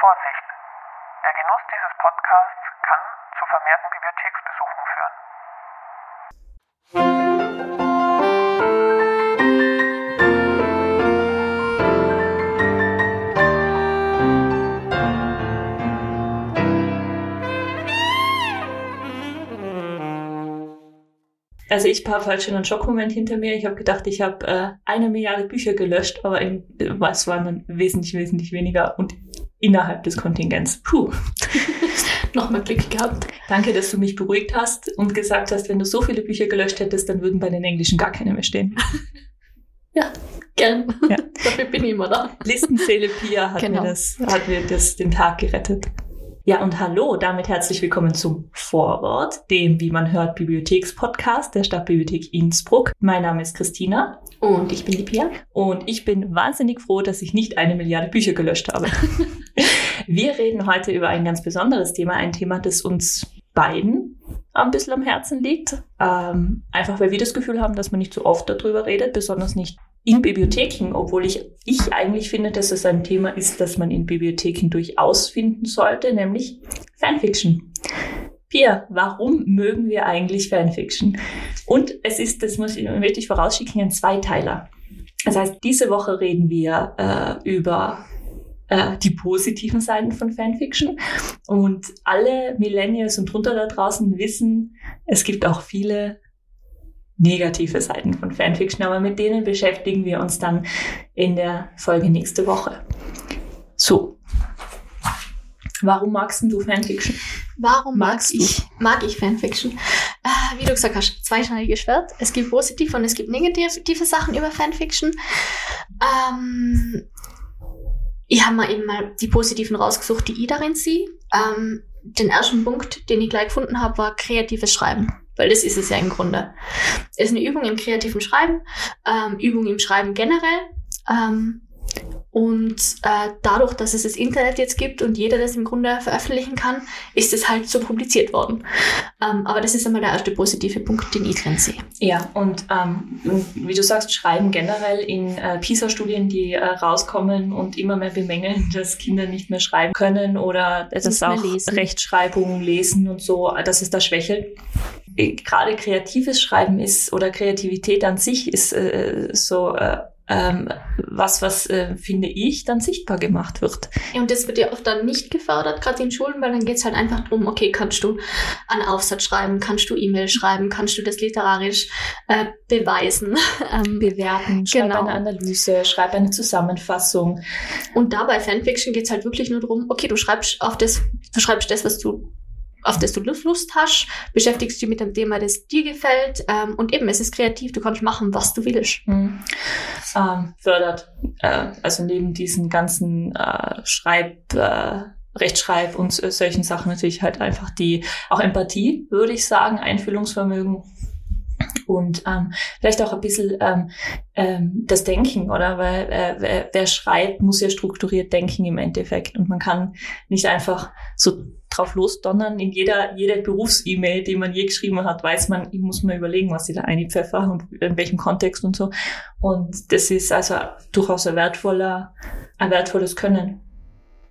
Vorsicht! Der Genuss dieses Podcasts kann zu vermehrten Bibliotheksbesuchen führen. Also ich habe halt schon einen Schockmoment hinter mir. Ich habe gedacht, ich habe äh, eine Milliarde Bücher gelöscht, aber was waren dann wesentlich, wesentlich weniger und innerhalb des Kontingents. Puh. Nochmal Glück gehabt. Danke, dass du mich beruhigt hast und gesagt hast, wenn du so viele Bücher gelöscht hättest, dann würden bei den Englischen gar keine mehr stehen. Ja, gern. Ja. Dafür bin ich immer da. Listenseele Pia hat Genau. mir das, hat mir das den Tag gerettet. Ja, und hallo, damit herzlich willkommen zum Vorwort, dem, wie man hört, Bibliothekspodcast der Stadtbibliothek Innsbruck. Mein Name ist Christina Und ich bin die Pia. und ich bin wahnsinnig froh, dass ich nicht eine Milliarde Bücher gelöscht habe. Wir reden heute über ein ganz besonderes Thema, ein Thema, das uns beiden ein bisschen am Herzen liegt. Ähm, einfach weil wir das Gefühl haben, dass man nicht so oft darüber redet, besonders nicht in Bibliotheken, obwohl ich, ich eigentlich finde, dass es ein Thema ist, das man in Bibliotheken durchaus finden sollte, nämlich Fanfiction. Pia, warum mögen wir eigentlich Fanfiction? Und es ist, das muss ich möchte ich vorausschicken, ein Zweiteiler. Das heißt, diese Woche reden wir äh, über äh, die positiven Seiten von Fanfiction. Und alle Millennials und drunter da draußen wissen, es gibt auch viele negative Seiten von Fanfiction, aber mit denen beschäftigen wir uns dann in der Folge nächste Woche. So. Warum magst du Fanfiction? Warum mag Magst du? ich, mag ich Fanfiction? Äh, wie du gesagt hast, zweischneidiges Schwert. Es gibt positive und es gibt negative Sachen über Fanfiction. Ähm, ich habe mal eben mal die positiven rausgesucht, die ich darin sehe. Ähm, den ersten Punkt, den ich gleich gefunden habe, war kreatives Schreiben. Weil das ist es ja im Grunde. Es ist eine Übung im kreativen Schreiben, ähm, Übung im Schreiben generell. Ähm, und äh, dadurch, dass es das Internet jetzt gibt und jeder das im Grunde veröffentlichen kann, ist es halt so publiziert worden. Ähm, aber das ist einmal der erste positive Punkt, den ich drin sehe. Ja, und ähm, wie du sagst, Schreiben generell in äh, PISA-Studien, die äh, rauskommen und immer mehr bemängeln, dass Kinder nicht mehr schreiben können oder dass mehr auch lesen. Rechtschreibung, Lesen und so, dass es da schwächelt. Gerade kreatives Schreiben ist oder Kreativität an sich ist äh, so äh, ähm, was, was äh, finde ich, dann sichtbar gemacht wird. Und das wird ja oft dann nicht gefördert, gerade in Schulen, weil dann geht es halt einfach drum, okay, kannst du einen Aufsatz schreiben, kannst du E-Mail schreiben, kannst du das literarisch äh, beweisen. ähm, Bewerten, schreib Genau. eine Analyse, schreib eine Zusammenfassung. Und da bei Fanfiction geht es halt wirklich nur darum, okay, du schreibst auf das, du schreibst das, was du auf das du Lust hast, beschäftigst dich mit dem Thema, das dir gefällt ähm, und eben, es ist kreativ, du kannst machen, was du willst. Mhm. Ähm, fördert, äh, also neben diesen ganzen äh, Schreib, äh, Rechtschreib und so- solchen Sachen natürlich halt einfach die, auch Empathie, würde ich sagen, Einfühlungsvermögen und ähm, vielleicht auch ein bisschen ähm, ähm, das Denken, oder? Weil äh, wer, wer schreibt, muss ja strukturiert denken im Endeffekt und man kann nicht einfach so drauf losdonnern. In jeder, jeder Berufs-E-Mail, die man je geschrieben hat, weiß man, ich muss mir überlegen, was ich da einpfeffer und in welchem Kontext und so. Und das ist also durchaus ein wertvoller, ein wertvolles Können.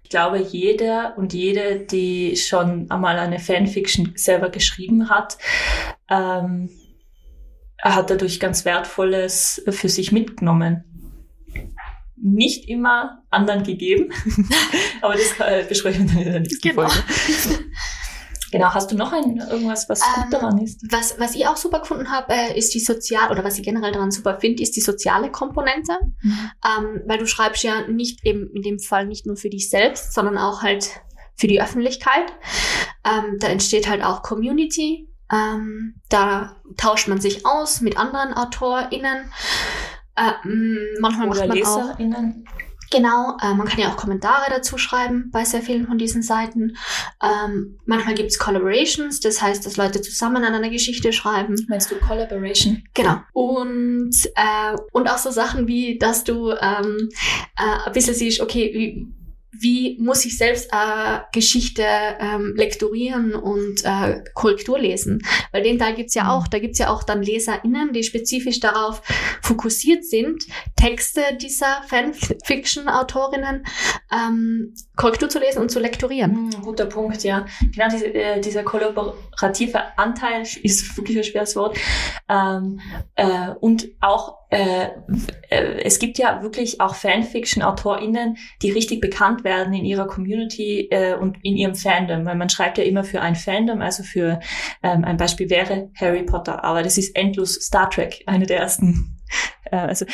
Ich glaube, jeder und jede, die schon einmal eine Fanfiction selber geschrieben hat, ähm, hat dadurch ganz Wertvolles für sich mitgenommen. Nicht immer anderen gegeben, aber das äh, besprechen wir dann in der nächsten Genau. Folge. Genau, hast du noch ein, irgendwas, was Ähm, gut daran ist? Was, was ich auch super gefunden habe, äh, ist die sozial oder was ich generell daran super finde, ist die soziale Komponente. Ähm, weil du schreibst ja nicht eben in dem Fall nicht nur für dich selbst, sondern auch halt für die Öffentlichkeit. Ähm, da entsteht halt auch Community. Ähm, da tauscht man sich aus mit anderen AutorInnen. Äh, mh, manchmal Oder macht man auch LeserInnen? Genau, äh, man kann ja auch Kommentare dazu schreiben bei sehr vielen von diesen Seiten. Ähm, manchmal gibt's Collaborations, das heißt, dass Leute zusammen an einer Geschichte schreiben. Meinst du Collaboration? Genau. Und, äh, und auch so Sachen wie, dass du ähm, äh, ein bisschen siehst, okay, wie, wie muss ich selbst äh, Geschichte ähm, lektorieren und äh, Korrektur lesen? Weil den Teil gibt's ja auch. Da gibt's ja auch dann LeserInnen, die spezifisch darauf fokussiert sind, Texte dieser Fanfiction-Autorinnen ähm, Korrektur zu lesen und zu lektorieren. Mm, guter Punkt, ja. Genau, diese, äh, dieser kollaborative Anteil ist wirklich ein schweres Wort. Ähm, äh, und auch äh, äh, es gibt ja wirklich auch Fanfiction-AutorInnen, die richtig bekannt werden in ihrer Community äh, und in ihrem Fandom, weil man schreibt ja immer für ein Fandom, also für ähm, ein Beispiel wäre Harry Potter, aber das ist endlos Star Trek, eine der ersten. Äh, also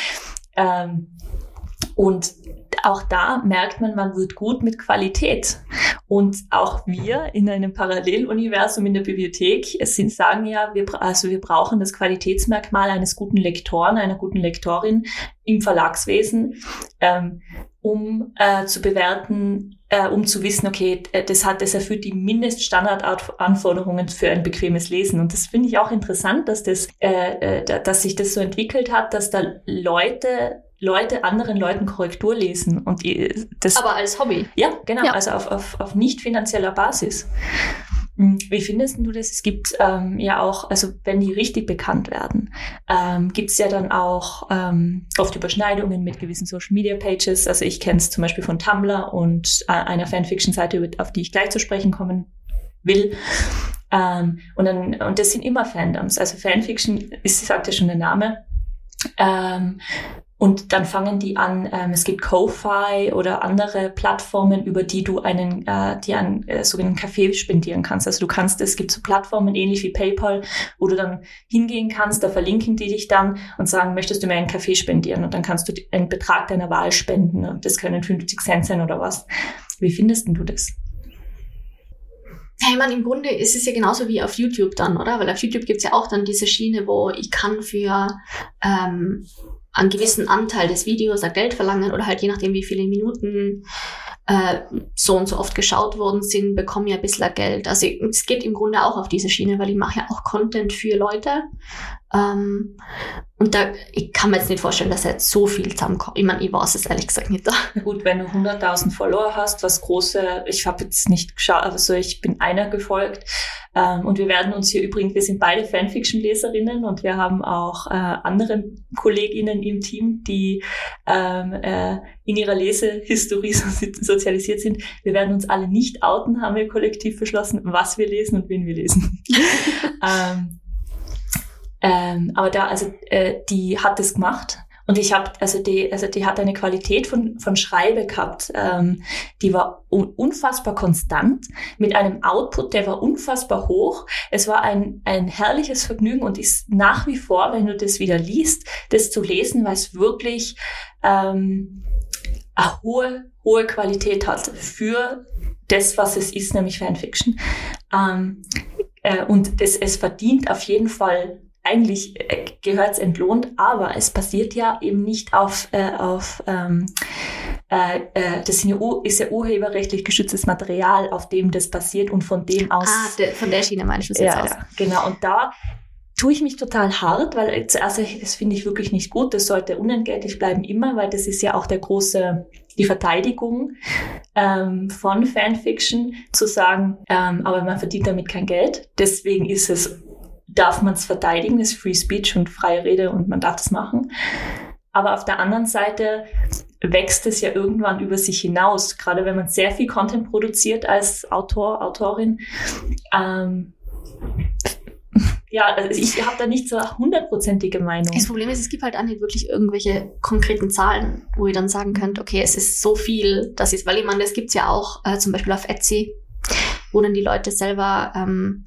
ähm, und auch da merkt man, man wird gut mit Qualität. Und auch wir in einem Paralleluniversum in der Bibliothek es sind, sagen ja, wir, also wir brauchen das Qualitätsmerkmal eines guten Lektoren, einer guten Lektorin im Verlagswesen, ähm, um äh, zu bewerten, äh, um zu wissen, okay, äh, das hat, das erfüllt die Mindeststandardanforderungen für ein bequemes Lesen. Und das finde ich auch interessant, dass das, äh, äh dass sich das so entwickelt hat, dass da Leute Leute anderen Leuten Korrektur lesen und das. Aber als Hobby. Ja, genau. Ja. Also auf, auf, auf nicht finanzieller Basis. Hm, wie findest du das? Es gibt ähm, ja auch, also wenn die richtig bekannt werden, ähm, gibt es ja dann auch ähm, oft Überschneidungen mit gewissen Social Media Pages. Also ich kenne es zum Beispiel von Tumblr und äh, einer Fanfiction-Seite, auf die ich gleich zu sprechen kommen will. Ähm, und, dann, und das sind immer Fandoms. Also Fanfiction ist, sagt ja schon der Name. Ähm, und dann fangen die an, ähm, es gibt Ko-Fi oder andere Plattformen, über die du einen, äh, die einen äh, sogenannten Kaffee spendieren kannst. Also du kannst, es gibt so Plattformen ähnlich wie PayPal, wo du dann hingehen kannst, da verlinken die dich dann und sagen, möchtest du mir einen Kaffee spendieren? Und dann kannst du einen Betrag deiner Wahl spenden. Und das können 50 Cent sein oder was. Wie findest du das? Ich meine, im Grunde ist es ja genauso wie auf YouTube dann, oder? Weil auf YouTube gibt's ja auch dann diese Schiene, wo ich kann für ähm, einen gewissen Anteil des Videos ein Geld verlangen oder halt je nachdem, wie viele Minuten äh, so und so oft geschaut worden sind, bekomme ich ein bisschen Geld. Also es geht im Grunde auch auf diese Schiene, weil ich mache ja auch Content für Leute. Ähm, und da, ich kann mir jetzt nicht vorstellen, dass er jetzt so viel zusammenkommt. Ich meine, ich weiß es ehrlich gesagt nicht. Gut, wenn du 100.000 Follower hast, was große, ich habe jetzt nicht geschaut, also ich bin einer gefolgt. Ähm, und wir werden uns hier übrigens, wir sind beide Fanfiction-Leserinnen und wir haben auch äh, andere Kolleginnen im Team, die ähm, äh, in ihrer Lesehistorie sozialisiert sind. Wir werden uns alle nicht outen, haben wir kollektiv beschlossen, was wir lesen und wen wir lesen. ähm, ähm, aber da, also äh, die hat es gemacht. Und ich habe, also die, also die hat eine Qualität von, von Schreibe gehabt, ähm, die war un unfassbar konstant, mit einem Output, der war unfassbar hoch. Es war ein, ein herrliches Vergnügen und ist nach wie vor, wenn du das wieder liest, das zu lesen, weil es wirklich ähm, eine hohe, hohe Qualität hat für das, was es ist, nämlich Fanfiction. Ähm, äh, und das, es verdient auf jeden Fall eigentlich äh, gehört es entlohnt, aber es passiert ja eben nicht auf, äh, auf ähm, äh, äh, das ist ja urheberrechtlich geschütztes Material, auf dem das passiert und von dem aus. Ah, de, von der Schiene meinst du es jetzt ja, aus. Genau. Und da tue ich mich total hart, weil zuerst, das finde ich wirklich nicht gut. Das sollte unentgeltlich bleiben immer, weil das ist ja auch der große, die Verteidigung ähm, von Fanfiction, zu sagen, ähm, aber man verdient damit kein Geld. Deswegen ist es darf man es verteidigen, ist Free Speech und freie Rede und man darf das machen. Aber auf der anderen Seite wächst es ja irgendwann über sich hinaus, gerade wenn man sehr viel Content produziert als Autor, Autorin. Ähm, ja, also ich habe da nicht so hundertprozentige Meinung. Das Problem ist, es gibt halt auch nicht wirklich irgendwelche konkreten Zahlen, wo ihr dann sagen könnt, okay, es ist so viel, das ist, weil ich meine, das gibt's ja auch äh, zum Beispiel auf Etsy, wo dann die Leute selber ähm,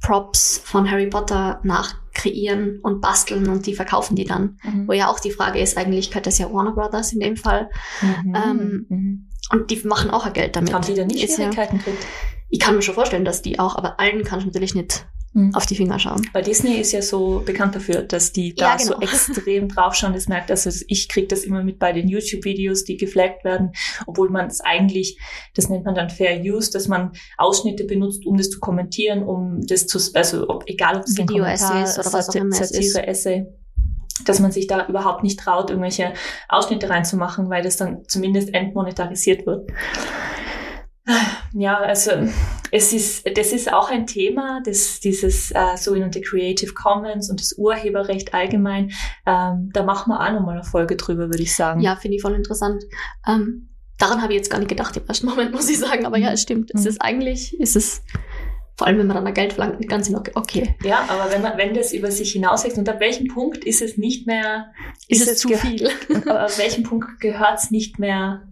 Props von Harry Potter nachkreieren und basteln und die verkaufen die dann. Mhm. Wo ja auch die Frage ist, eigentlich könnte das ja Warner Brothers in dem Fall. Mhm. Ähm, mhm. Und die machen auch Geld damit. Haben die da nicht Schwierigkeiten ja, kriegt? Ich kann mir schon vorstellen, dass die auch, aber allen kann ich natürlich nicht mhm. auf die Finger schauen. Weil Disney ist ja so bekannt dafür, dass die da ja, genau. so extrem draufschauen. Das merkt, also ich kriege das immer mit bei den YouTube-Videos, die geflaggt werden, obwohl man es eigentlich, das nennt man dann Fair Use, dass man Ausschnitte benutzt, um das zu kommentieren, um das zu, also ob, egal ob es Video-Essays oder was auch immer Satire-Essay dass man sich da überhaupt nicht traut, irgendwelche Ausschnitte reinzumachen, weil das dann zumindest entmonetarisiert wird. Ja, also es ist, das ist auch ein Thema, das, dieses äh, sogenannte Creative Commons und das Urheberrecht allgemein. Ähm, da machen wir auch nochmal eine Folge drüber, würde ich sagen. Ja, finde ich voll interessant. Ähm, daran habe ich jetzt gar nicht gedacht im ersten Moment, muss ich sagen. Aber ja, es stimmt. Es mhm. ist eigentlich, es ist vor allem, wenn man dann da Geld verlangt, ganz okay. Ja, aber wenn man, wenn das über sich hinauswächst, und ab welchem Punkt ist es nicht mehr, ist, ist es zu viel? aber ab welchem Punkt gehört es nicht mehr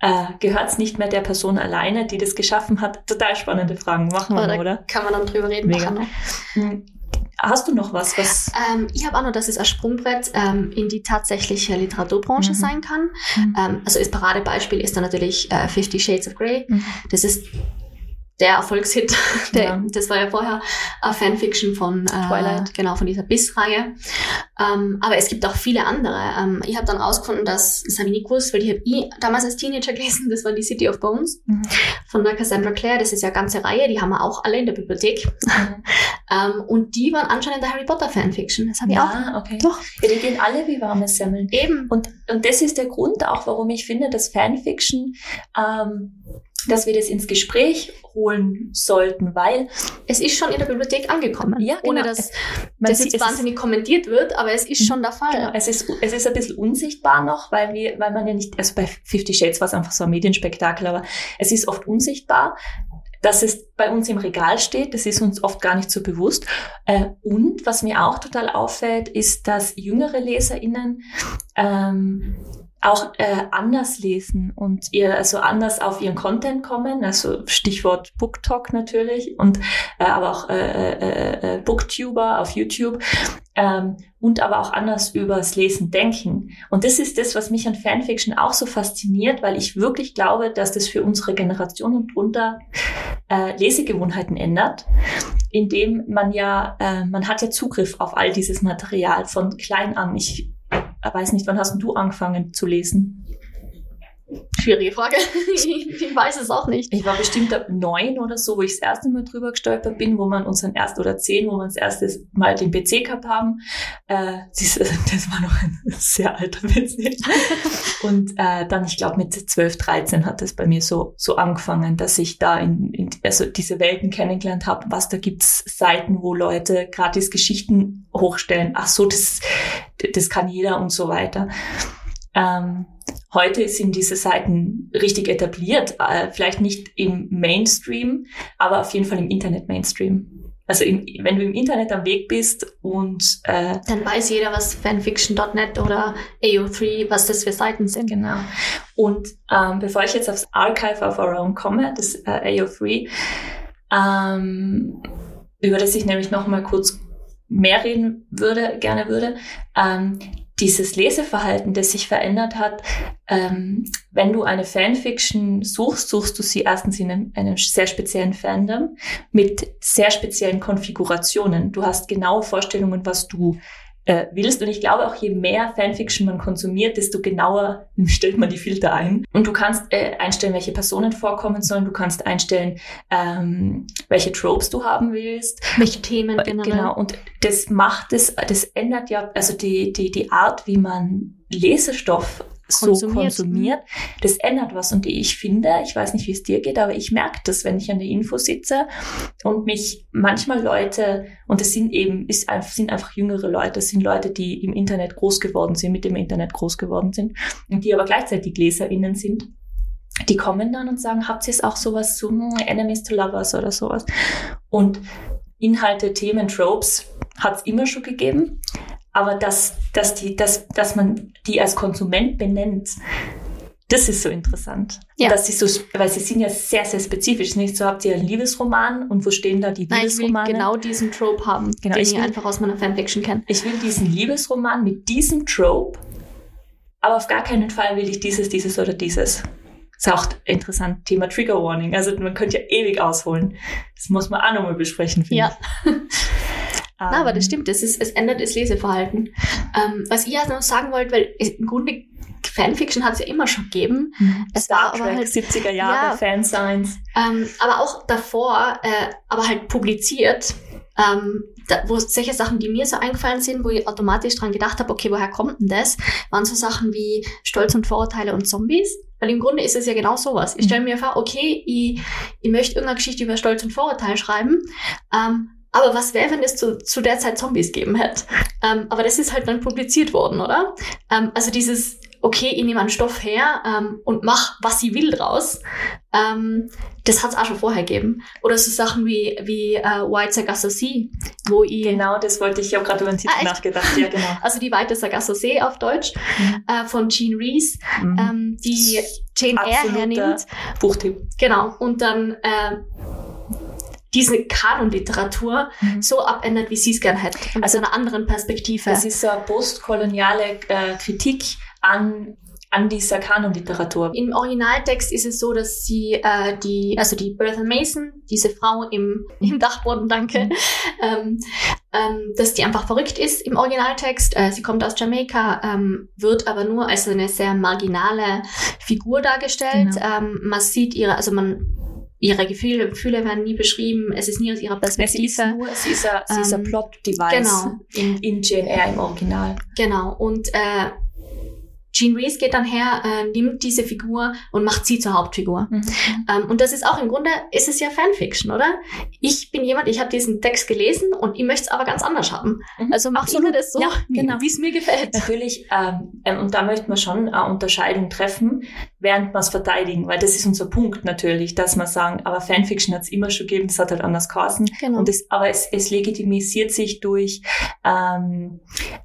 äh, gehört es nicht mehr der Person alleine, die das geschaffen hat? Total spannende Fragen. Machen wir, mal, oder? Kann man dann drüber reden. Mega. Hm. Hast du noch was? was ähm, ich habe auch noch, dass es ein Sprungbrett ähm, in die tatsächliche Literaturbranche mhm. sein kann. Mhm. Ähm, also das Paradebeispiel ist dann natürlich äh, Fifty Shades of Grey. Mhm. Das ist der Erfolgshit. Der, ja. Das war ja vorher eine Fanfiction von äh, Twilight, genau, von dieser Biss-Reihe. Ähm, aber es gibt auch viele andere. Ähm, ich habe dann rausgefunden, dass, das habe ich nie gewusst, weil ich habe ich damals als Teenager gelesen, das war die City of Bones mhm. von der Cassandra Clare. Das ist ja eine ganze Reihe, die haben wir auch alle in der Bibliothek. Mhm. ähm, und die waren anscheinend der Harry Potter Fanfiction. Das habe ich ja, auch. okay. Doch. Ja, die gehen alle wie warme Semmeln. Eben. Und, und das ist der Grund auch, warum ich finde, dass Fanfiction ähm, dass wir das ins Gespräch holen sollten, weil es ist schon in der Bibliothek angekommen. Ja, genau. Ohne dass Man das jetzt wahnsinnig kommentiert wird, aber es ist schon der Fall. Genau. Es ist, es ist ein bisschen unsichtbar noch, weil wir, weil man ja nicht, also bei Fifty Shades war es einfach so ein Medienspektakel, aber es ist oft unsichtbar. Dass es bei uns im Regal steht, das ist uns oft gar nicht so bewusst. Äh, und was mir auch total auffällt, ist, dass jüngere LeserInnen ähm, auch äh, anders lesen und ihr also anders auf ihren Content kommen, also Stichwort BookTok natürlich und äh, aber auch äh, äh, äh, Booktuber auf YouTube ähm, und aber auch anders übers Lesen denken. Und das ist das, was mich an Fanfiction auch so fasziniert, weil ich wirklich glaube, dass das für unsere Generation und drunter äh, Lesegewohnheiten ändert, indem man ja, äh, man hat ja Zugriff auf all dieses Material von klein an. Ich weiß nicht, wann hast du angefangen zu lesen? Schwierige Frage. ich weiß es auch nicht. Ich war bestimmt ab neun oder so, wo ich das erste Mal drüber gestolpert bin, wo man unseren erst oder zehn, wo wir das erste Mal den PC gehabt haben. Äh, das, das war noch ein sehr alter PC. Und äh, dann, ich glaube, mit zwölf, dreizehn hat es bei mir so so angefangen, dass ich da in, in also diese Welten kennengelernt habe. Was da gibt's Seiten, wo Leute gratis Geschichten hochstellen. Ach so, das das kann jeder und so weiter. Ähm, heute sind diese Seiten richtig etabliert, äh, vielleicht nicht im Mainstream, aber auf jeden Fall im Internet-Mainstream. Also im, wenn du im Internet am Weg bist und äh, dann weiß jeder, was fanfiction.net oder AO3, was das für Seiten sind. Genau. Und ähm, bevor ich jetzt aufs Archive of Our Own komme, das äh, AO3, ähm, über das ich nämlich noch mal kurz mehr reden würde, gerne würde, ähm, dieses Leseverhalten, das sich verändert hat, ähm, wenn du eine Fanfiction suchst, suchst du sie erstens in einem, einem, sehr speziellen Fandom mit sehr speziellen Konfigurationen. Du hast genaue Vorstellungen, was du äh, willst. Und ich glaube auch, je mehr Fanfiction man konsumiert, desto genauer stellt man die Filter ein. Und du kannst äh, einstellen, welche Personen vorkommen sollen. Du kannst einstellen, ähm, welche Tropes du haben willst. Welche Themen, genau. Genau. Und das macht es, das ändert ja, also die, die, die Art, wie man Lesestoff so konsumiert. konsumiert, das ändert was. Und ich finde, ich weiß nicht, wie es dir geht, aber ich merke das, wenn ich an der Info sitze und mich manchmal Leute, und es sind eben, ist, sind einfach jüngere Leute, es sind Leute, die im Internet groß geworden sind, mit dem Internet groß geworden sind und die aber gleichzeitig LeserInnen sind. Die kommen dann und sagen, habt ihr es auch sowas zu hm, Enemies to Lovers oder sowas? Und Inhalte, Themen, Tropes hat es immer schon gegeben. Aber dass, dass, die, dass, dass man die als Konsument benennt, das ist so interessant. Ja. Dass sie so, weil sie sind ja sehr, sehr spezifisch. Nicht so habt ihr einen Liebesroman und wo stehen da die Nein, Liebesromane? Ich will genau diesen Trope haben, genau, den ich, will, einfach aus meiner Fanfiction kenne. Ich will diesen Liebesroman mit diesem Trope, aber auf gar keinen Fall will ich dieses, dieses oder dieses. Das ist auch interessant, Thema Trigger Warning. Also man könnte ja ewig ausholen. Das muss man auch nochmal besprechen, finde ja. ich. Na, aber das ähm. stimmt, es, ist, es ändert das Leseverhalten. Ähm, was ich also noch sagen wollte, weil im Grunde Fanfiction hat es ja immer schon gegeben. Mhm. Es Star war Trek, aber halt 70er Jahre ja, Fansigns. Ähm, aber auch davor, äh, aber halt publiziert ähm, da, wo solche Sachen, die mir so eingefallen sind, wo ich automatisch dran gedacht habe, okay, woher kommt denn das, waren so Sachen wie Stolz und Vorurteile und Zombies. Weil im Grunde ist es ja genau sowas. Ich stelle mir vor, okay, ich, ich möchte irgendeine Geschichte über Stolz und Vorurteil schreiben, ähm, aber was wäre, wenn es zu, zu der Zeit Zombies geben hätte? Ähm, aber das ist halt dann publiziert worden, oder? Ähm, also dieses, okay, ich nehme einen Stoff her ähm, und mach, was sie will draus. Ähm, das hat es auch schon vorher gegeben. Oder so Sachen wie, wie äh, White Sargasso Sea, wo ich... Genau, das wollte ich, ich habe gerade über den Titel ah, nachgedacht. Ja, genau. Also die Weite Sargasso See auf Deutsch mhm. äh, von Jean Rees, mhm. ähm, die Jane Eyre hernimmt. Buchtipp. Genau, und dann... Äh, diese Kanonliteratur mhm. so abändert, wie sie es gern hätte. Also einer anderen Perspektive. Das ist so eine postkoloniale äh, Kritik an an dieser Kanonliteratur. Im Originaltext ist es so, dass sie äh, die, also die Bertha Mason, diese Frau im, im Dachboden, danke, mhm. ähm, ähm, dass die einfach verrückt ist im Originaltext. Äh, sie kommt aus Jamaika, ähm, wird aber nur als eine sehr marginale Figur dargestellt. Genau. Ähm, man sieht ihre, also man ihre Gefühle, Gefühle werden nie beschrieben, es ist nie aus ihrer Perspektive. Sie ist nur, sie ist ein, ist ein ähm, Plot-Device genau. in, in Eyre im Original. Genau, und äh, Jean Reese geht dann her, äh, nimmt diese Figur und macht sie zur Hauptfigur. Mhm. Ähm, und das ist auch im Grunde, ist es ja Fanfiction, oder? Ich bin jemand, ich habe diesen Text gelesen und ich möchte es aber ganz anders haben. Mhm. Also mach Absolut. das so, ja, genau. wie es mir gefällt. Natürlich, ähm, ähm, und da möchte man schon eine Unterscheidung treffen, während man es verteidigen, weil das ist unser Punkt natürlich, dass man sagen, aber Fanfiction hat es immer schon gegeben, das hat halt anders geheißen. Genau. Und es, aber es, es legitimisiert sich durch, ähm,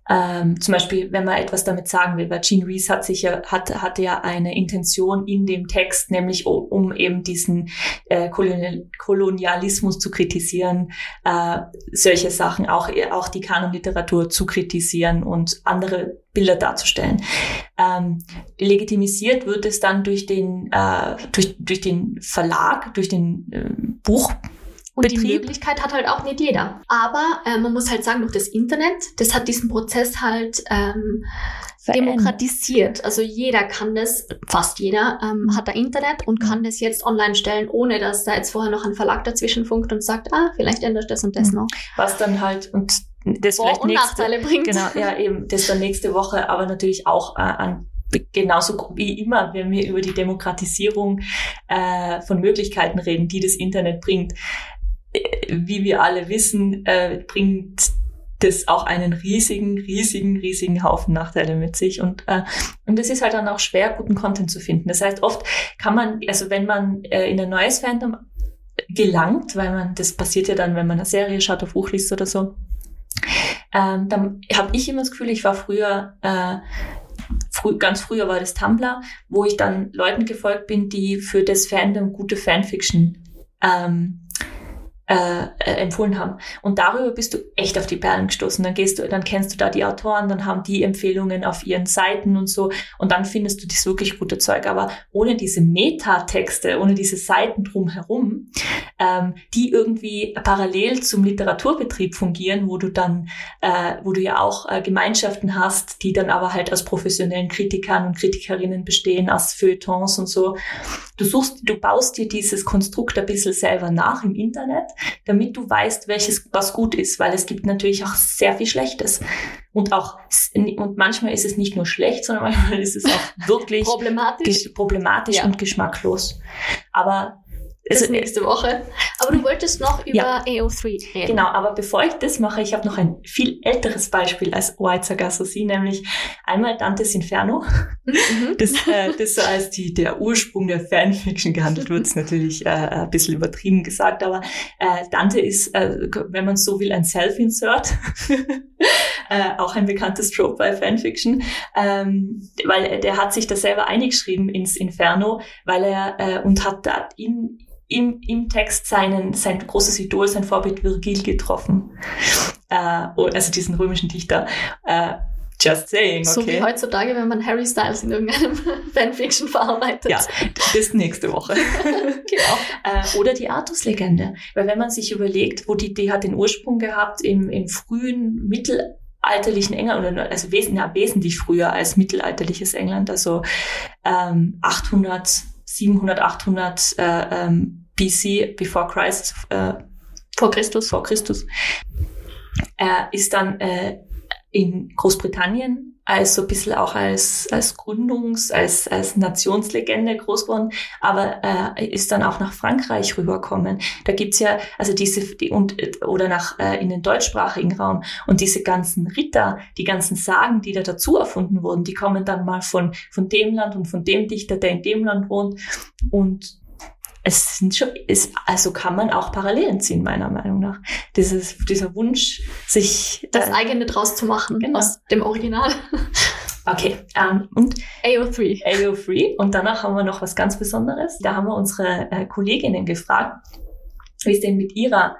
ähm, zum Beispiel, wenn man etwas damit sagen will, weil Jean Reese hat sich ja, hat, hatte ja eine Intention in dem Text, nämlich um, um eben diesen äh, Kolonial Kolonialismus zu kritisieren, äh, solche Sachen, auch, auch die Kanonliteratur zu kritisieren und andere Bilder darzustellen. Ähm, legitimisiert wird es dann durch den, äh, durch, durch den Verlag, durch den äh, Buch. Und Betrieb. die Möglichkeit hat halt auch nicht jeder. Aber äh, man muss halt sagen, durch das Internet, das hat diesen Prozess halt ähm, demokratisiert. Also jeder kann das, fast jeder, ähm, hat da Internet und kann das jetzt online stellen, ohne dass da jetzt vorher noch ein Verlag dazwischen funkt und sagt, ah, vielleicht ändert das und das mhm. noch. Was dann halt, und das Vor- vielleicht und nächste, Nachteile bringt. Genau, ja, eben, das dann nächste Woche, aber natürlich auch äh, an genauso wie immer, wenn wir über die Demokratisierung äh, von Möglichkeiten reden, die das Internet bringt, wie wir alle wissen, äh, bringt das auch einen riesigen, riesigen, riesigen Haufen Nachteile mit sich. Und, äh, und ist halt dann auch schwer, guten Content zu finden. Das heißt, oft kann man, also wenn man äh, in ein neues Fandom gelangt, weil man, das passiert ja dann, wenn man eine Serie schaut, auf Buch liest oder so, ähm, dann habe ich immer das Gefühl, ich war früher äh, frü ganz früher war das Tumblr, wo ich dann Leuten gefolgt bin, die für das Fandom gute Fanfiction ähm, äh, äh, empfohlen haben. Und darüber bist du echt auf die Perlen gestoßen. Dann gehst du, dann kennst du da die Autoren, dann haben die Empfehlungen auf ihren Seiten und so. Und dann findest du das wirklich gute Zeug. Aber ohne diese Metatexte, ohne diese Seiten drumherum, ähm, die irgendwie parallel zum Literaturbetrieb fungieren, wo du dann, äh, wo du ja auch äh, Gemeinschaften hast, die dann aber halt aus professionellen Kritikern und Kritikerinnen bestehen, aus Feuilletons und so. Du suchst, du baust dir dieses Konstrukt ein bisschen selber nach im Internet damit du weißt, welches was gut ist, weil es gibt natürlich auch sehr viel Schlechtes. Und auch, und manchmal ist es nicht nur schlecht, sondern manchmal ist es auch wirklich problematisch, problematisch ja. und geschmacklos. Aber das also, nächste Woche. Aber du wolltest noch über ja. AO3 reden. Genau, aber bevor ich das mache, ich habe noch ein viel älteres Beispiel als White Sargasso nämlich einmal Dantes Inferno, mhm. das, äh, das so als die, der Ursprung der Fanfiction gehandelt wird, ist natürlich äh, ein bisschen übertrieben gesagt, aber äh, Dante ist, äh, wenn man so will, ein Self-Insert, äh, auch ein bekanntes Trope bei Fanfiction, ähm, weil der hat sich da selber eingeschrieben ins Inferno, weil er äh, und hat da in im, im Text seinen, sein großes Idol, sein Vorbild Virgil getroffen. Äh, also diesen römischen Dichter. Äh, Just saying, okay. So wie heutzutage, wenn man Harry Styles in irgendeinem Fanfiction verarbeitet. Ja, bis nächste Woche. genau. Äh, oder die Artus-Legende. Weil wenn man sich überlegt, wo die Idee hat den Ursprung gehabt, im, im frühen mittelalterlichen England, also wes ja, wesentlich früher als mittelalterliches England, also ähm, 800, 700, 800 äh, ähm, BC, before Christ, äh, Vor Christus. Vor Christus. Er ist dann äh, in Großbritannien als so ein bisschen auch als, als Gründungs-, als, als Nationslegende groß geworden, aber äh, ist dann auch nach Frankreich rüberkommen. Da gibt's ja, also diese, die, und, oder nach, äh, in den deutschsprachigen Raum. Und diese ganzen Ritter, die ganzen Sagen, die da dazu erfunden wurden, die kommen dann mal von, von dem Land und von dem Dichter, der in dem Land wohnt. Und es sind schon, ist, also kann man auch Parallelen ziehen, meiner Meinung nach. Dieses, dieser Wunsch, sich das äh, eigene draus zu machen genau. aus dem Original. Okay, ähm, und AO3. AO3. Und danach haben wir noch was ganz Besonderes. Da haben wir unsere äh, Kolleginnen gefragt, wie es denn mit ihrer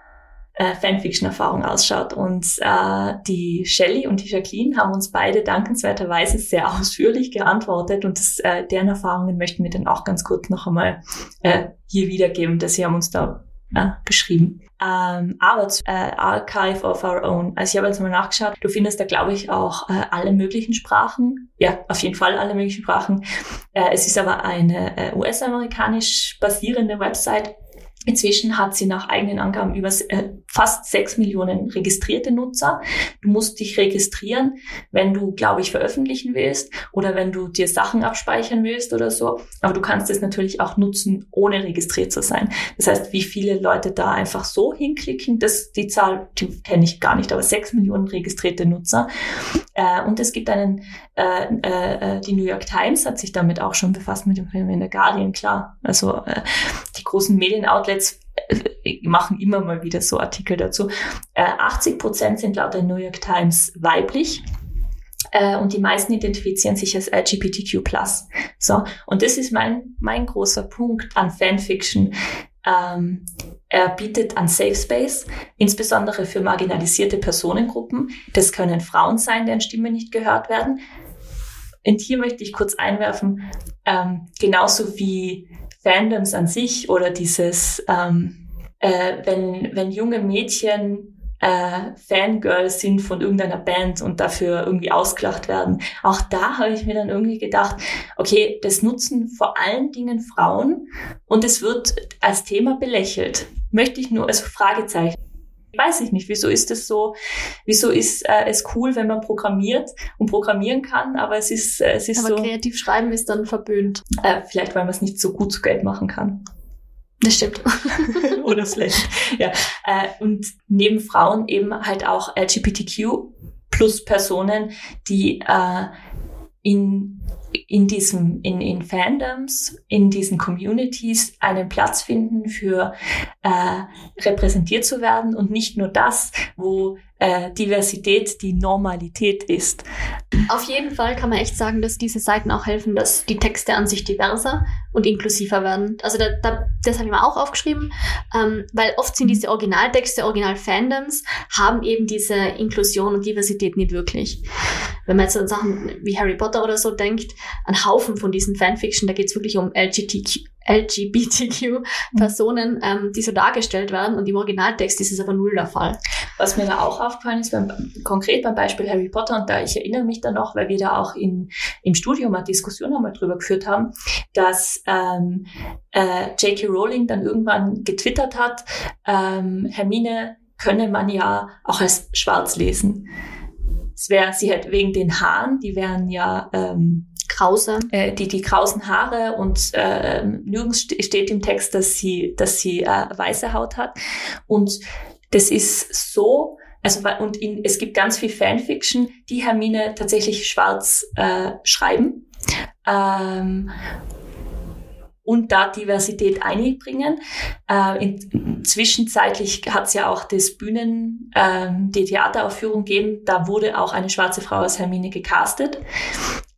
äh, Fanfiction-Erfahrung ausschaut. Und äh, die Shelley und die Jacqueline haben uns beide dankenswerterweise sehr ausführlich geantwortet und das, äh, deren Erfahrungen möchten wir dann auch ganz kurz noch einmal äh, hier wiedergeben, dass sie haben uns da äh, geschrieben. Ähm, aber zu, äh, Archive of Our Own. Also ich habe jetzt mal nachgeschaut. Du findest da, glaube ich, auch äh, alle möglichen Sprachen. Ja, auf jeden Fall alle möglichen Sprachen. Äh, es ist aber eine äh, US-amerikanisch basierende Website Inzwischen hat sie nach eigenen Angaben über äh, fast sechs Millionen registrierte Nutzer. Du musst dich registrieren, wenn du, glaube ich, veröffentlichen willst oder wenn du dir Sachen abspeichern willst oder so. Aber du kannst es natürlich auch nutzen, ohne registriert zu sein. Das heißt, wie viele Leute da einfach so hinklicken, das, die Zahl, die kenne ich gar nicht, aber sechs Millionen registrierte Nutzer. Äh, und es gibt einen, äh, äh, die New York Times hat sich damit auch schon befasst mit dem Film in der Guardian, klar. Also äh, die großen Medienoutlets Outlets äh, machen immer mal wieder so Artikel dazu. 80 äh, Prozent sind laut der New York Times weiblich äh, und die meisten identifizieren sich als LGBTQ+. So, und das ist mein, mein großer Punkt an Fanfiction. Ähm, er bietet an Safe Space, insbesondere für marginalisierte Personengruppen. Das können Frauen sein, deren Stimme nicht gehört werden. Und hier möchte ich kurz einwerfen, ähm, genauso wie Fandoms an sich oder dieses, ähm, äh, wenn, wenn junge Mädchen äh, Fangirls sind von irgendeiner Band und dafür irgendwie ausgelacht werden. Auch da habe ich mir dann irgendwie gedacht, okay, das nutzen vor allen Dingen Frauen und es wird als Thema belächelt. Möchte ich nur, also Fragezeichen weiß ich nicht, wieso ist es so, wieso ist äh, es cool, wenn man programmiert und programmieren kann, aber es ist, äh, es ist aber so. Aber kreativ schreiben ist dann verböhnt. Äh, vielleicht, weil man es nicht so gut zu Geld machen kann. Das stimmt. Oder schlecht. Ja. Äh, und neben Frauen eben halt auch LGBTQ plus Personen, die äh, in in diesem, in, in Fandoms, in diesen Communities einen Platz finden für äh, repräsentiert zu werden und nicht nur das, wo äh, Diversität die Normalität ist. Auf jeden Fall kann man echt sagen, dass diese Seiten auch helfen, dass die Texte an sich diverser und inklusiver werden. Also da, da, das habe ich mir auch aufgeschrieben, ähm, weil oft sind diese Originaltexte, Original-Fandoms, haben eben diese Inklusion und Diversität nicht wirklich. Wenn man jetzt an Sachen wie Harry Potter oder so denkt, ein Haufen von diesen Fanfiction, da geht es wirklich um LGBTQ, LGBTQ-Personen, ähm, die so dargestellt werden und im Originaltext ist es aber null der Fall. Was mir da auch aufgefallen ist, beim, konkret beim Beispiel Harry Potter, und da ich erinnere mich da noch, weil wir da auch in, im Studium eine Diskussion einmal drüber geführt haben, dass ähm, äh, J.K. Rowling dann irgendwann getwittert hat, ähm, Hermine könne man ja auch als schwarz lesen. Es wäre, sie hätte wegen den Haaren, die wären ja ähm, Krause. Äh, die, die krausen Haare und äh, nirgends steht im Text, dass sie, dass sie äh, weiße Haut hat. Und das ist so, also und in, es gibt ganz viel Fanfiction, die Hermine tatsächlich schwarz äh, schreiben. Ähm, und da Diversität einbringen. Äh, in, zwischenzeitlich hat es ja auch das Bühnen, äh, die Theateraufführung gegeben, da wurde auch eine schwarze Frau als Hermine gecastet.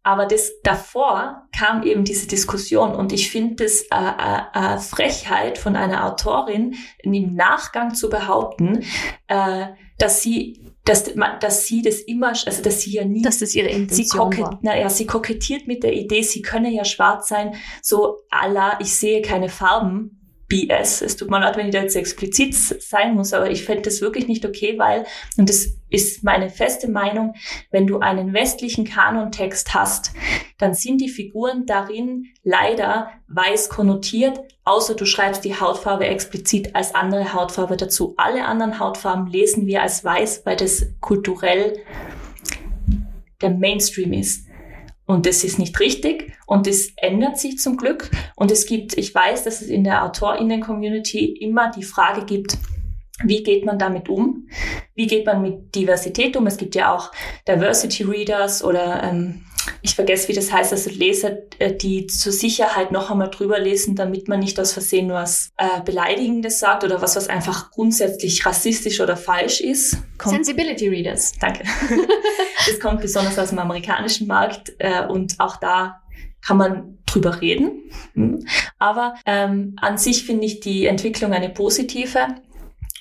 Aber das davor kam eben diese Diskussion und ich finde das äh, äh, äh, Frechheit von einer Autorin im Nachgang zu behaupten, äh, dass sie dass, dass sie das immer, also dass sie ja nie, dass das ihre Intention sie war. Naja, sie kokettiert mit der Idee, sie könne ja schwarz sein, so Allah, ich sehe keine Farben, BS. Es tut mir leid, wenn ich da jetzt explizit sein muss, aber ich fände das wirklich nicht okay, weil, und das ist meine feste Meinung, wenn du einen westlichen Kanontext hast, dann sind die Figuren darin leider weiß konnotiert, außer du schreibst die Hautfarbe explizit als andere Hautfarbe dazu. Alle anderen Hautfarben lesen wir als weiß, weil das kulturell der Mainstream ist. Und das ist nicht richtig und das ändert sich zum Glück. Und es gibt, ich weiß, dass es in der AutorInnen-Community immer die Frage gibt, wie geht man damit um? Wie geht man mit Diversität um? Es gibt ja auch Diversity Readers oder ähm, ich vergesse, wie das heißt, also Leser, äh, die zur Sicherheit noch einmal drüber lesen, damit man nicht aus Versehen was äh, Beleidigendes sagt oder was, was einfach grundsätzlich rassistisch oder falsch ist. Kommt, Sensibility Readers. Danke. das kommt besonders aus dem amerikanischen Markt äh, und auch da kann man drüber reden. Hm. Aber ähm, an sich finde ich die Entwicklung eine positive.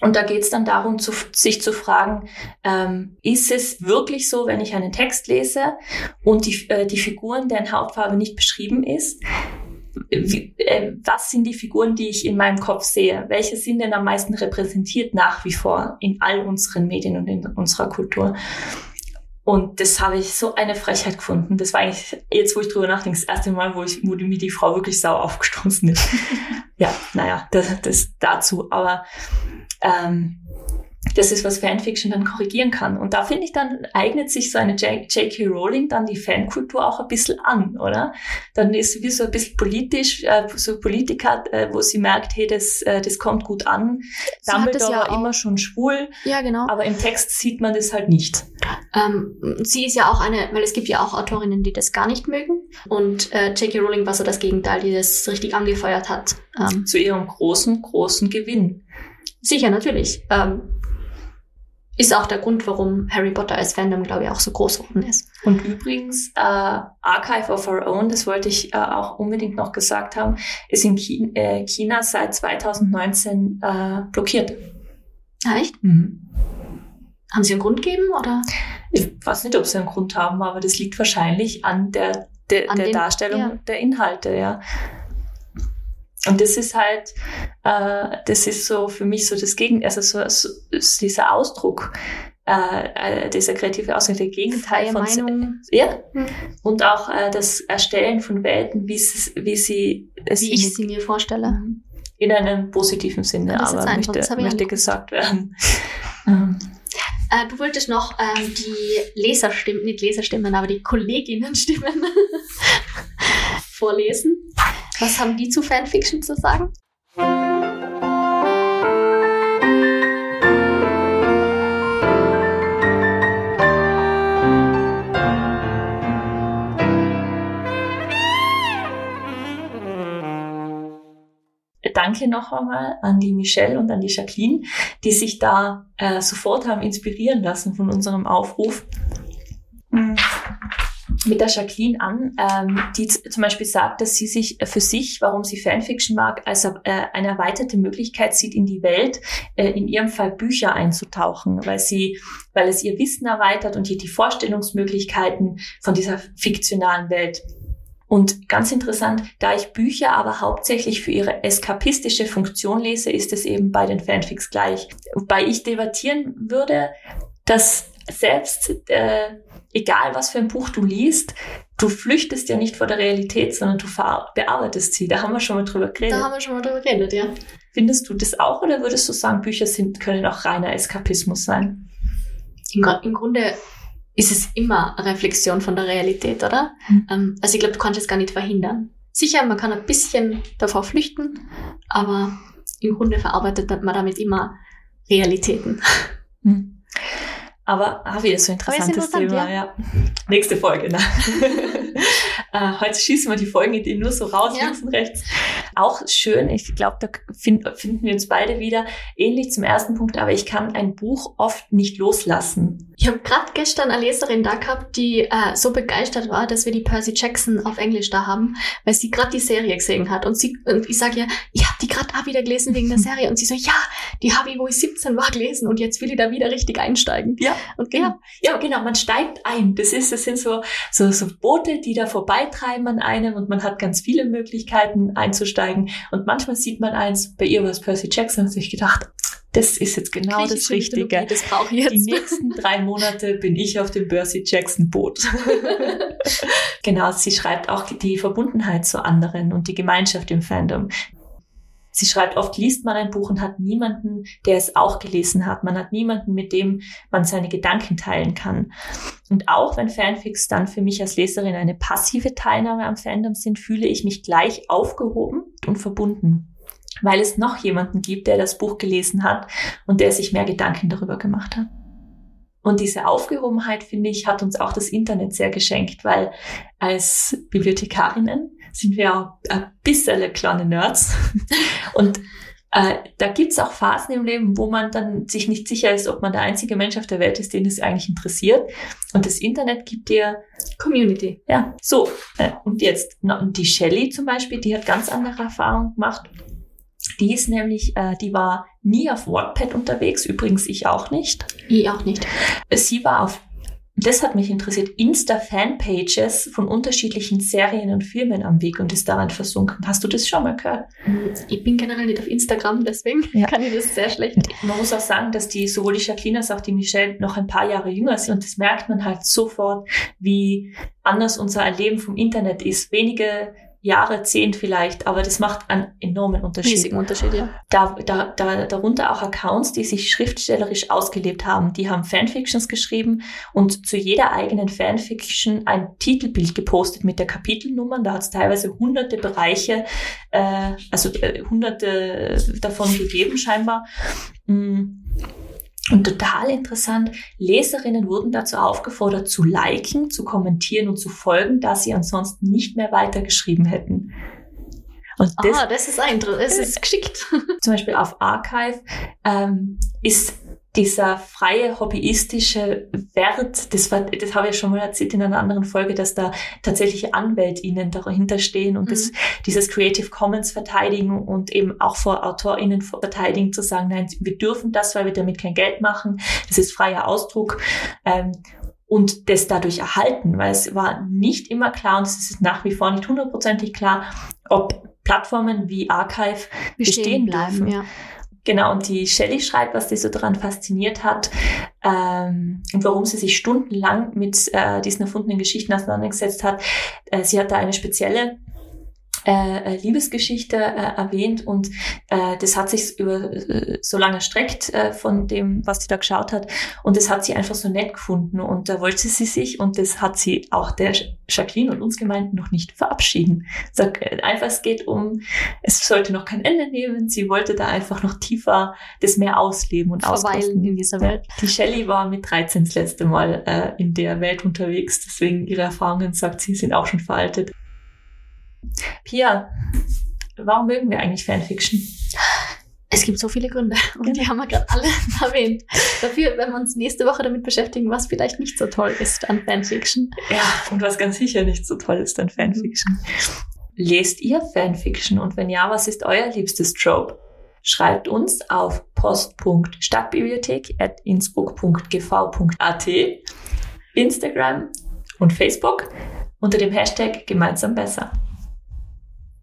Und da geht es dann darum, zu, sich zu fragen, ähm, ist es wirklich so, wenn ich einen Text lese und die, äh, die Figuren, deren Hautfarbe nicht beschrieben ist, wie, äh, was sind die Figuren, die ich in meinem Kopf sehe? Welche sind denn am meisten repräsentiert nach wie vor in all unseren Medien und in unserer Kultur? Und das habe ich so eine Frechheit gefunden. Das war eigentlich, jetzt wo ich drüber nachdenke, das erste Mal, wo, ich, wo mir die Frau wirklich sauer aufgestoßen ist. ja, naja, das, das dazu. Aber ähm, das ist, was Fanfiction dann korrigieren kann. Und da finde ich dann, eignet sich so eine J.K. Rowling dann die Fankultur auch ein bisschen an, oder? Dann ist sie wie so ein bisschen politisch, äh, so Politiker, äh, wo sie merkt, hey, das, äh, das kommt gut an. Sie Dumbledore ja war immer schon schwul. Ja, genau. Aber im Text sieht man das halt nicht. Ähm, sie ist ja auch eine, weil es gibt ja auch Autorinnen, die das gar nicht mögen. Und äh, J.K. Rowling war so das Gegenteil, die das richtig angefeuert hat. Ähm. Zu ihrem großen, großen Gewinn. Sicher, natürlich. Ähm, ist auch der Grund, warum Harry Potter als Fandom, glaube ich, auch so groß geworden ist. Und übrigens, äh, Archive of Our Own, das wollte ich äh, auch unbedingt noch gesagt haben, ist in China, äh, China seit 2019 äh, blockiert. Ah, echt? Mhm. Haben Sie einen Grund gegeben, oder? Ich weiß nicht, ob Sie einen Grund haben, aber das liegt wahrscheinlich an der, de, an der den, Darstellung ja. der Inhalte, ja. Und das ist halt, äh, das ist so für mich so das Gegen, also so, so dieser Ausdruck, äh, äh, dieser kreative Ausdruck, der Gegenteil Freie von Meinung. ja hm. und auch äh, das Erstellen von Welten, wie sie, wie sie es wie ich sie mir vorstelle, mhm. in einem positiven Sinne, aber möchte, möchte gesagt werden. ähm. Äh, du wolltest noch ähm, die Leserstimmen, nicht Leserstimmen, aber die Kolleginnenstimmen vorlesen. Was haben die zu Fanfiction zu sagen? Danke noch einmal an die Michelle und an die Jacqueline, die sich da äh, sofort haben inspirieren lassen von unserem Aufruf. Mit der Jacqueline an, ähm, die zum Beispiel sagt, dass sie sich für sich, warum sie Fanfiction mag, als äh, eine erweiterte Möglichkeit sieht, in die Welt, äh, in ihrem Fall Bücher einzutauchen, weil sie, weil es ihr Wissen erweitert und ihr die Vorstellungsmöglichkeiten von dieser fiktionalen Welt. Und ganz interessant, da ich Bücher aber hauptsächlich für ihre eskapistische Funktion lese, ist es eben bei den Fanfics gleich. Wobei ich debattieren würde, dass selbst äh, egal was für ein Buch du liest, du flüchtest ja nicht vor der Realität, sondern du bearbeitest sie. Da haben wir schon mal drüber geredet. Da haben wir schon mal drüber geredet, ja. Findest du das auch oder würdest du sagen, Bücher sind, können auch reiner Eskapismus sein? Im, Im Grunde ist es immer eine Reflexion von der Realität, oder? Mhm. also ich glaube, du kannst es gar nicht verhindern. Sicher, man kann ein bisschen davor flüchten, aber im Grunde verarbeitet man damit immer Realitäten. Mhm. Aber ah, wieder so ein interessantes Thema, ja. ja. Nächste Folge, ne? äh, heute schießen wir die Folgenideen nur so raus, ja. links und rechts. Auch schön, ich glaube, da find, finden wir uns beide wieder ähnlich zum ersten Punkt, aber ich kann ein Buch oft nicht loslassen. Ich habe gerade gestern eine Leserin da gehabt, die äh, so begeistert war, dass wir die Percy Jackson auf Englisch da haben, weil sie gerade die Serie gesehen hat. Und, sie, und ich sage ihr, ich habe die gerade auch wieder gelesen wegen der Serie. Und sie so, ja, die habe ich, wo ich 17 war, gelesen und jetzt will ich da wieder richtig einsteigen. Ja, und genau. Ja, ja, genau, man steigt ein. Das ist, das sind so, so, so Boote, die da vorbeitreiben an einem und man hat ganz viele Möglichkeiten einzusteigen. Und manchmal sieht man eins, bei ihr war es Percy Jackson, und sich gedacht, das ist jetzt genau das Richtige. Das brauche ich jetzt. Die nächsten drei Monate bin ich auf dem Percy Jackson Boot. genau, sie schreibt auch die Verbundenheit zu anderen und die Gemeinschaft im Fandom. Sie schreibt, oft liest man ein Buch und hat niemanden, der es auch gelesen hat. Man hat niemanden, mit dem man seine Gedanken teilen kann. Und auch wenn Fanfics dann für mich als Leserin eine passive Teilnahme am Fandom sind, fühle ich mich gleich aufgehoben und verbunden weil es noch jemanden gibt, der das Buch gelesen hat und der sich mehr Gedanken darüber gemacht hat. Und diese Aufgehobenheit, finde ich, hat uns auch das Internet sehr geschenkt, weil als Bibliothekarinnen sind wir auch ein bisschen kleine Nerds. Und äh, da gibt's auch Phasen im Leben, wo man dann sich nicht sicher ist, ob man der einzige Mensch auf der Welt ist, den es eigentlich interessiert. Und das Internet gibt dir Community. Ja, so. Äh, und jetzt, und die Shelley zum Beispiel, die hat ganz andere Erfahrungen gemacht. Die ist nämlich, äh, die war nie auf Wattpad unterwegs, übrigens ich auch nicht. Ich auch nicht. Sie war auf, das hat mich interessiert, Insta-Fanpages von unterschiedlichen Serien und Filmen am Weg und ist daran versunken. Hast du das schon mal gehört? Ich bin generell nicht auf Instagram, deswegen ja. kann ich das sehr schlecht. Man muss auch sagen, dass die sowohl die Jacqueline als auch die Michelle noch ein paar Jahre jünger sind und das merkt man halt sofort, wie anders unser Erleben vom Internet ist. Wenige Jahre, zehn vielleicht, aber das macht einen enormen Unterschied. Riesigen Unterschied, ja. Da, da, da, darunter auch Accounts, die sich schriftstellerisch ausgelebt haben. Die haben Fanfictions geschrieben und zu jeder eigenen Fanfiction ein Titelbild gepostet mit der Kapitelnummer. Da hat es teilweise hunderte Bereiche, äh, also äh, hunderte davon gegeben scheinbar. Mm. Und total interessant, Leserinnen wurden dazu aufgefordert, zu liken, zu kommentieren und zu folgen, da sie ansonsten nicht mehr weitergeschrieben hätten. Und das, ah, das ist ein, das ist geschickt. Zum Beispiel auf Archive ähm, ist dieser freie hobbyistische Wert, das, war, das habe ich schon mal erzählt in einer anderen Folge, dass da tatsächliche AnwältInnen dahinter stehen und mhm. das, dieses Creative Commons verteidigen und eben auch vor AutorInnen verteidigen, zu sagen, nein, wir dürfen das, weil wir damit kein Geld machen. Das ist freier Ausdruck. Ähm, und das dadurch erhalten, weil es war nicht immer klar und es ist nach wie vor nicht hundertprozentig klar, ob Plattformen wie Archive bestehen, bestehen bleiben. Dürfen. Ja. Genau, und die Shelley schreibt, was sie so daran fasziniert hat ähm, und warum sie sich stundenlang mit äh, diesen erfundenen Geschichten auseinandergesetzt hat. Äh, sie hat da eine spezielle äh, äh, Liebesgeschichte äh, erwähnt und äh, das hat sich über äh, so lange erstreckt äh, von dem, was sie da geschaut hat und das hat sie einfach so nett gefunden und da wollte sie sich und das hat sie auch der Jacqueline und uns gemeint noch nicht verabschieden. Sag äh, einfach, es geht um, es sollte noch kein Ende nehmen. Sie wollte da einfach noch tiefer das mehr ausleben und auskosten. in dieser Welt. Die Shelley war mit 13 das letzte Mal äh, in der Welt unterwegs, deswegen ihre Erfahrungen, sagt sie, sind auch schon veraltet. Pia, warum mögen wir eigentlich Fanfiction? Es gibt so viele Gründe und die haben wir gerade alle erwähnt. Dafür, wenn wir uns nächste Woche damit beschäftigen, was vielleicht nicht so toll ist an Fanfiction. Ja, und was ganz sicher nicht so toll ist an Fanfiction. Lest ihr Fanfiction und wenn ja, was ist euer liebstes Trope? Schreibt uns auf post.stadtbibliothek.innsbruck.gv.at, Instagram und Facebook unter dem Hashtag gemeinsam besser.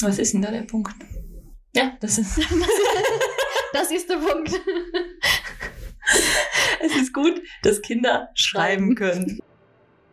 Was ist denn da der Punkt? Ja, das ist. das ist der Punkt. es ist gut, dass Kinder schreiben können.